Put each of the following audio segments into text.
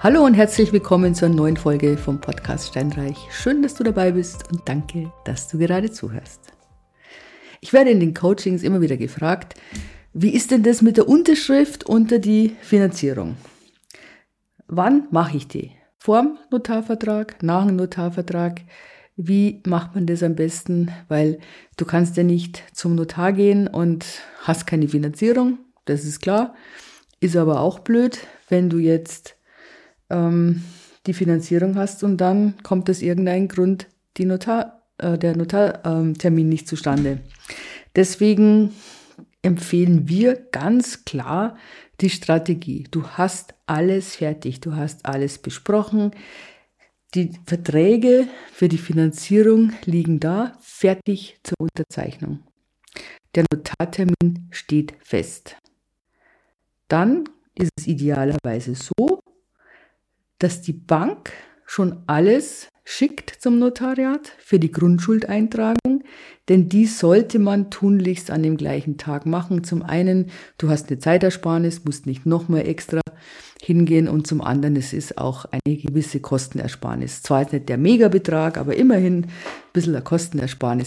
Hallo und herzlich willkommen zur neuen Folge vom Podcast Steinreich. Schön, dass du dabei bist und danke, dass du gerade zuhörst. Ich werde in den Coachings immer wieder gefragt, wie ist denn das mit der Unterschrift unter die Finanzierung? Wann mache ich die? Vorm Notarvertrag, nach dem Notarvertrag? Wie macht man das am besten? Weil du kannst ja nicht zum Notar gehen und hast keine Finanzierung, das ist klar. Ist aber auch blöd, wenn du jetzt ähm, die Finanzierung hast und dann kommt aus irgendeinem Grund die Notar, äh, der Notartermin ähm, nicht zustande. Deswegen empfehlen wir ganz klar die Strategie. Du hast alles fertig, du hast alles besprochen. Die Verträge für die Finanzierung liegen da, fertig zur Unterzeichnung. Der Notartermin steht fest. Dann ist es idealerweise so, dass die Bank schon alles schickt zum Notariat für die Grundschuldeintragung, denn die sollte man tunlichst an dem gleichen Tag machen. Zum einen, du hast eine Zeitersparnis, musst nicht nochmal extra hingehen und zum anderen, es ist auch eine gewisse Kostenersparnis. Zwar ist nicht der Megabetrag, aber immerhin ein bisschen eine Kostenersparnis.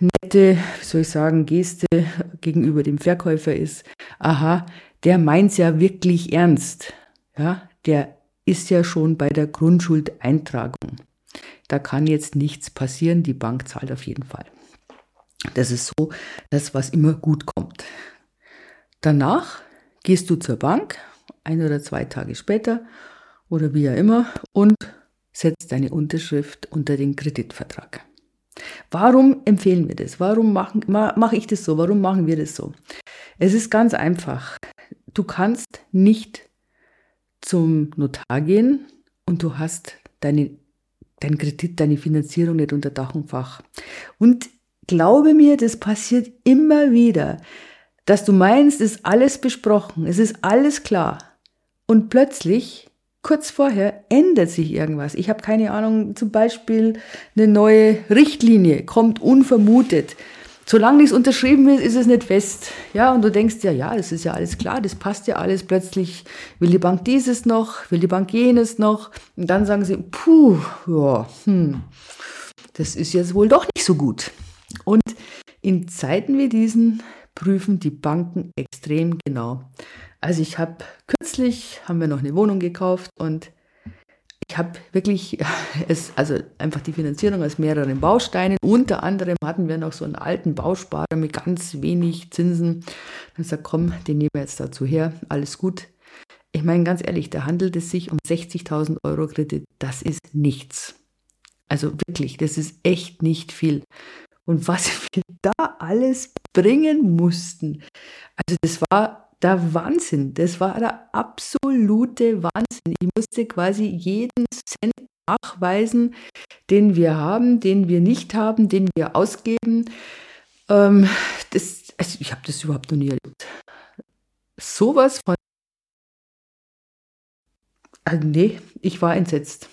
Nette, wie soll ich sagen, Geste gegenüber dem Verkäufer ist, aha, der meint's ja wirklich ernst. Ja, der ist ja schon bei der Grundschuldeintragung. Da kann jetzt nichts passieren, die Bank zahlt auf jeden Fall. Das ist so das, was immer gut kommt. Danach gehst du zur Bank, ein oder zwei Tage später oder wie auch immer, und setzt deine Unterschrift unter den Kreditvertrag. Warum empfehlen wir das? Warum mache mach ich das so? Warum machen wir das so? Es ist ganz einfach. Du kannst nicht zum Notar gehen und du hast deine, deinen Kredit, deine Finanzierung nicht unter Dach und Fach. Und glaube mir, das passiert immer wieder, dass du meinst, es ist alles besprochen, es ist alles klar. Und plötzlich, kurz vorher, ändert sich irgendwas. Ich habe keine Ahnung, zum Beispiel eine neue Richtlinie kommt unvermutet. Solange nichts unterschrieben ist, ist es nicht fest. Ja, und du denkst ja, ja, das ist ja alles klar, das passt ja alles. Plötzlich will die Bank dieses noch, will die Bank jenes noch. Und dann sagen sie, puh, ja, hm, das ist jetzt wohl doch nicht so gut. Und in Zeiten wie diesen prüfen die Banken extrem genau. Also ich habe kürzlich, haben wir noch eine Wohnung gekauft und ich habe wirklich es, also einfach die Finanzierung aus mehreren Bausteinen. Unter anderem hatten wir noch so einen alten Bausparer mit ganz wenig Zinsen. Dann sagt, komm, den nehmen wir jetzt dazu her, alles gut. Ich meine ganz ehrlich, da handelt es sich um 60.000 Euro Kredit. Das ist nichts. Also wirklich, das ist echt nicht viel. Und was wir da alles bringen mussten, also das war der Wahnsinn. Das war der absolute Wahnsinn. Ich musste quasi jeden Cent nachweisen, den wir haben, den wir nicht haben, den wir ausgeben. Ähm, das, also ich habe das überhaupt noch nie erlebt. Sowas von. Also nee, ich war entsetzt.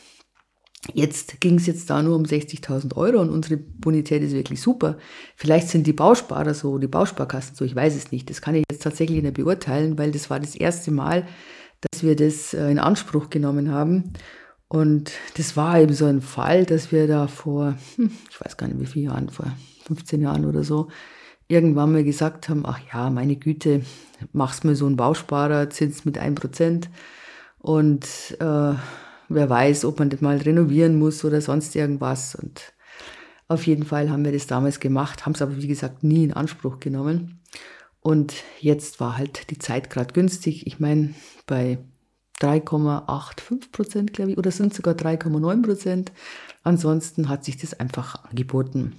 Jetzt ging es jetzt da nur um 60.000 Euro und unsere Bonität ist wirklich super. Vielleicht sind die Bausparer so, die Bausparkassen so, ich weiß es nicht. Das kann ich jetzt tatsächlich nicht beurteilen, weil das war das erste Mal, dass wir das äh, in Anspruch genommen haben. Und das war eben so ein Fall, dass wir da vor, hm, ich weiß gar nicht wie viele Jahren, vor 15 Jahren oder so, irgendwann mal gesagt haben, ach ja, meine Güte, mach's mir so einen Bausparer, Zins mit 1% und äh, wer weiß, ob man das mal renovieren muss oder sonst irgendwas. Und auf jeden Fall haben wir das damals gemacht, haben es aber wie gesagt nie in Anspruch genommen. Und jetzt war halt die Zeit gerade günstig. Ich meine, bei 3,85 Prozent, glaube ich, oder sind sogar 3,9 Prozent. Ansonsten hat sich das einfach angeboten.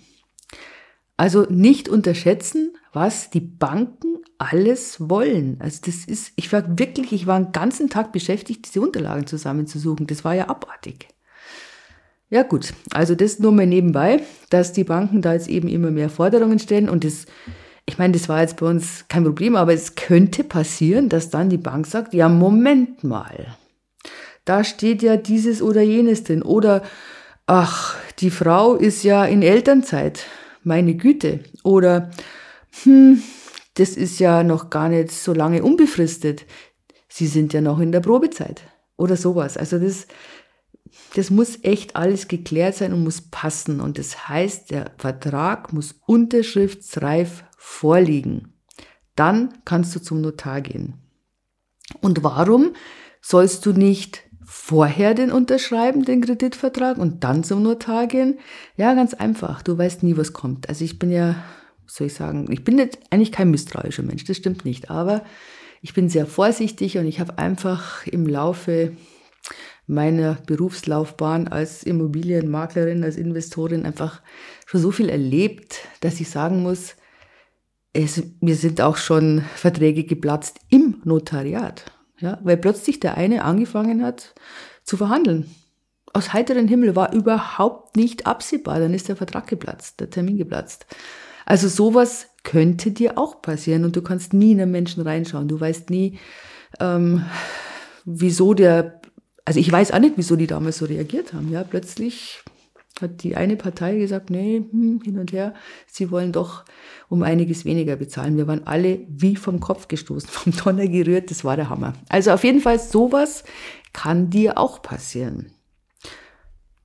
Also nicht unterschätzen, was die Banken alles wollen. Also das ist, ich war wirklich, ich war einen ganzen Tag beschäftigt, diese Unterlagen zusammenzusuchen. Das war ja abartig. Ja gut, also das nur mal nebenbei, dass die Banken da jetzt eben immer mehr Forderungen stellen und das, ich meine, das war jetzt bei uns kein Problem, aber es könnte passieren, dass dann die Bank sagt, ja Moment mal, da steht ja dieses oder jenes drin oder ach, die Frau ist ja in Elternzeit, meine Güte oder hm, das ist ja noch gar nicht so lange unbefristet. Sie sind ja noch in der Probezeit oder sowas. Also das, das muss echt alles geklärt sein und muss passen. Und das heißt, der Vertrag muss unterschriftsreif vorliegen. Dann kannst du zum Notar gehen. Und warum sollst du nicht vorher den unterschreiben, den Kreditvertrag, und dann zum Notar gehen? Ja, ganz einfach. Du weißt nie, was kommt. Also ich bin ja, soll ich sagen, ich bin jetzt eigentlich kein misstrauischer Mensch, das stimmt nicht. Aber ich bin sehr vorsichtig und ich habe einfach im Laufe meiner Berufslaufbahn als Immobilienmaklerin, als Investorin einfach schon so viel erlebt, dass ich sagen muss, es, mir sind auch schon Verträge geplatzt im Notariat. Ja, weil plötzlich der eine angefangen hat zu verhandeln. Aus heiteren Himmel war überhaupt nicht absehbar. Dann ist der Vertrag geplatzt, der Termin geplatzt. Also sowas könnte dir auch passieren und du kannst nie in einen Menschen reinschauen. Du weißt nie, ähm, wieso der, also ich weiß auch nicht, wieso die damals so reagiert haben. Ja, plötzlich hat die eine Partei gesagt, nee, hm, hin und her, sie wollen doch um einiges weniger bezahlen. Wir waren alle wie vom Kopf gestoßen, vom Donner gerührt, das war der Hammer. Also auf jeden Fall sowas kann dir auch passieren.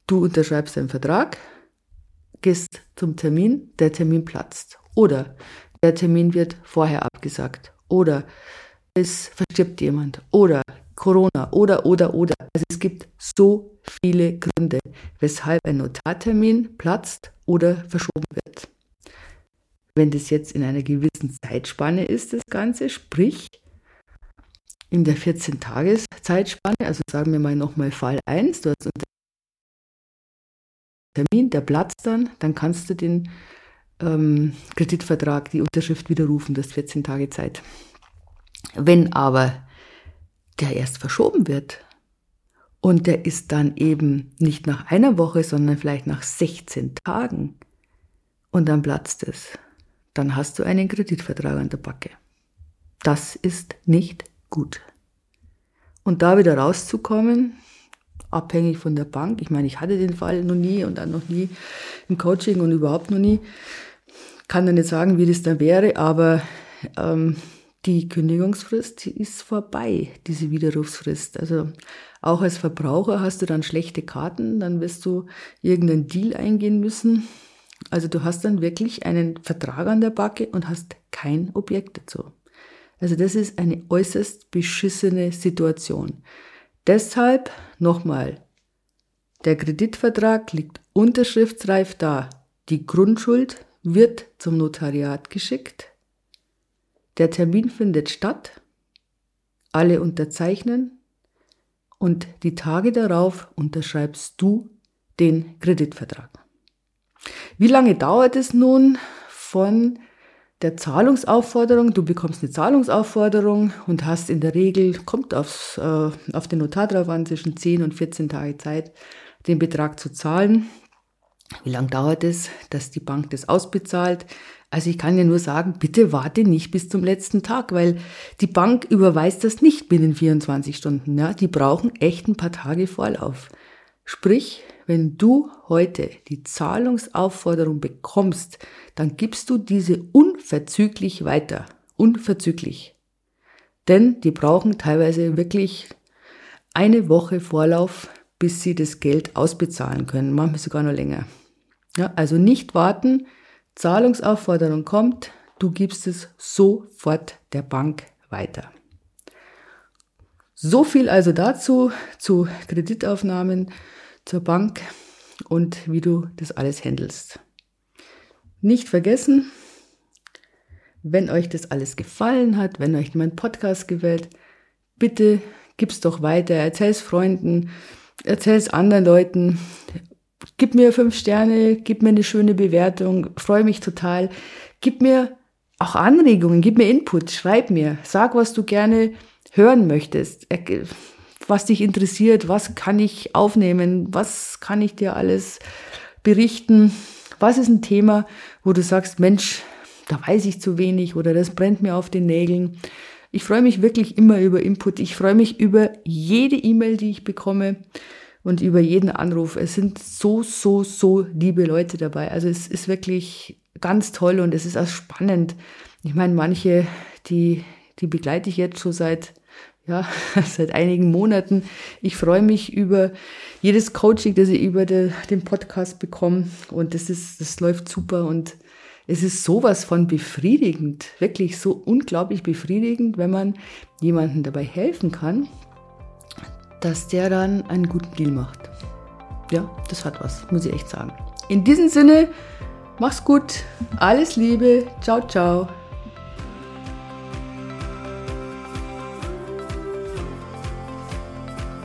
Du unterschreibst einen Vertrag, gehst zum Termin, der Termin platzt. Oder der Termin wird vorher abgesagt. Oder es verstirbt jemand. Oder Corona. Oder, oder, oder. Also es gibt so viele Gründe, weshalb ein Notartermin platzt oder verschoben wird. Wenn das jetzt in einer gewissen Zeitspanne ist, das Ganze, sprich in der 14-Tages-Zeitspanne, also sagen wir mal nochmal Fall 1, du hast Termin, der platzt dann, dann kannst du den ähm, Kreditvertrag, die Unterschrift widerrufen, das 14 Tage Zeit. Wenn aber der erst verschoben wird und der ist dann eben nicht nach einer Woche, sondern vielleicht nach 16 Tagen und dann platzt es, dann hast du einen Kreditvertrag an der Backe. Das ist nicht gut. Und da wieder rauszukommen, abhängig von der Bank. Ich meine, ich hatte den Fall noch nie und dann noch nie im Coaching und überhaupt noch nie. Kann dann nicht sagen, wie das da wäre, aber ähm, die Kündigungsfrist ist vorbei, diese Widerrufsfrist. Also auch als Verbraucher hast du dann schlechte Karten, dann wirst du irgendeinen Deal eingehen müssen. Also du hast dann wirklich einen Vertrag an der Backe und hast kein Objekt dazu. Also das ist eine äußerst beschissene Situation. Deshalb nochmal, der Kreditvertrag liegt unterschriftsreif da. Die Grundschuld wird zum Notariat geschickt. Der Termin findet statt. Alle unterzeichnen und die Tage darauf unterschreibst du den Kreditvertrag. Wie lange dauert es nun von der Zahlungsaufforderung. Du bekommst eine Zahlungsaufforderung und hast in der Regel, kommt aufs, äh, auf den Notar drauf an, zwischen 10 und 14 Tage Zeit, den Betrag zu zahlen. Wie lange dauert es, dass die Bank das ausbezahlt? Also ich kann ja nur sagen, bitte warte nicht bis zum letzten Tag, weil die Bank überweist das nicht binnen 24 Stunden. Ja? Die brauchen echt ein paar Tage Vorlauf. Sprich, wenn du heute die Zahlungsaufforderung bekommst, dann gibst du diese unverzüglich weiter. Unverzüglich. Denn die brauchen teilweise wirklich eine Woche Vorlauf, bis sie das Geld ausbezahlen können, manchmal sogar noch länger. Ja, also nicht warten, Zahlungsaufforderung kommt, du gibst es sofort der Bank weiter. So viel also dazu, zu Kreditaufnahmen zur Bank und wie du das alles handelst. Nicht vergessen, wenn euch das alles gefallen hat, wenn euch mein Podcast gefällt, bitte gib's doch weiter, erzähl's Freunden, erzähl's anderen Leuten, gib mir fünf Sterne, gib mir eine schöne Bewertung, freue mich total, gib mir auch Anregungen, gib mir Input, schreib mir, sag, was du gerne hören möchtest was dich interessiert, was kann ich aufnehmen, was kann ich dir alles berichten, was ist ein Thema, wo du sagst, Mensch, da weiß ich zu wenig oder das brennt mir auf den Nägeln. Ich freue mich wirklich immer über Input. Ich freue mich über jede E-Mail, die ich bekomme und über jeden Anruf. Es sind so, so, so liebe Leute dabei. Also es ist wirklich ganz toll und es ist auch spannend. Ich meine, manche, die, die begleite ich jetzt schon seit ja, seit einigen Monaten. Ich freue mich über jedes Coaching, das ich über de, den Podcast bekomme. Und das ist, das läuft super und es ist sowas von befriedigend, wirklich so unglaublich befriedigend, wenn man jemandem dabei helfen kann, dass der dann einen guten Deal macht. Ja, das hat was, muss ich echt sagen. In diesem Sinne, mach's gut, alles Liebe, ciao, ciao.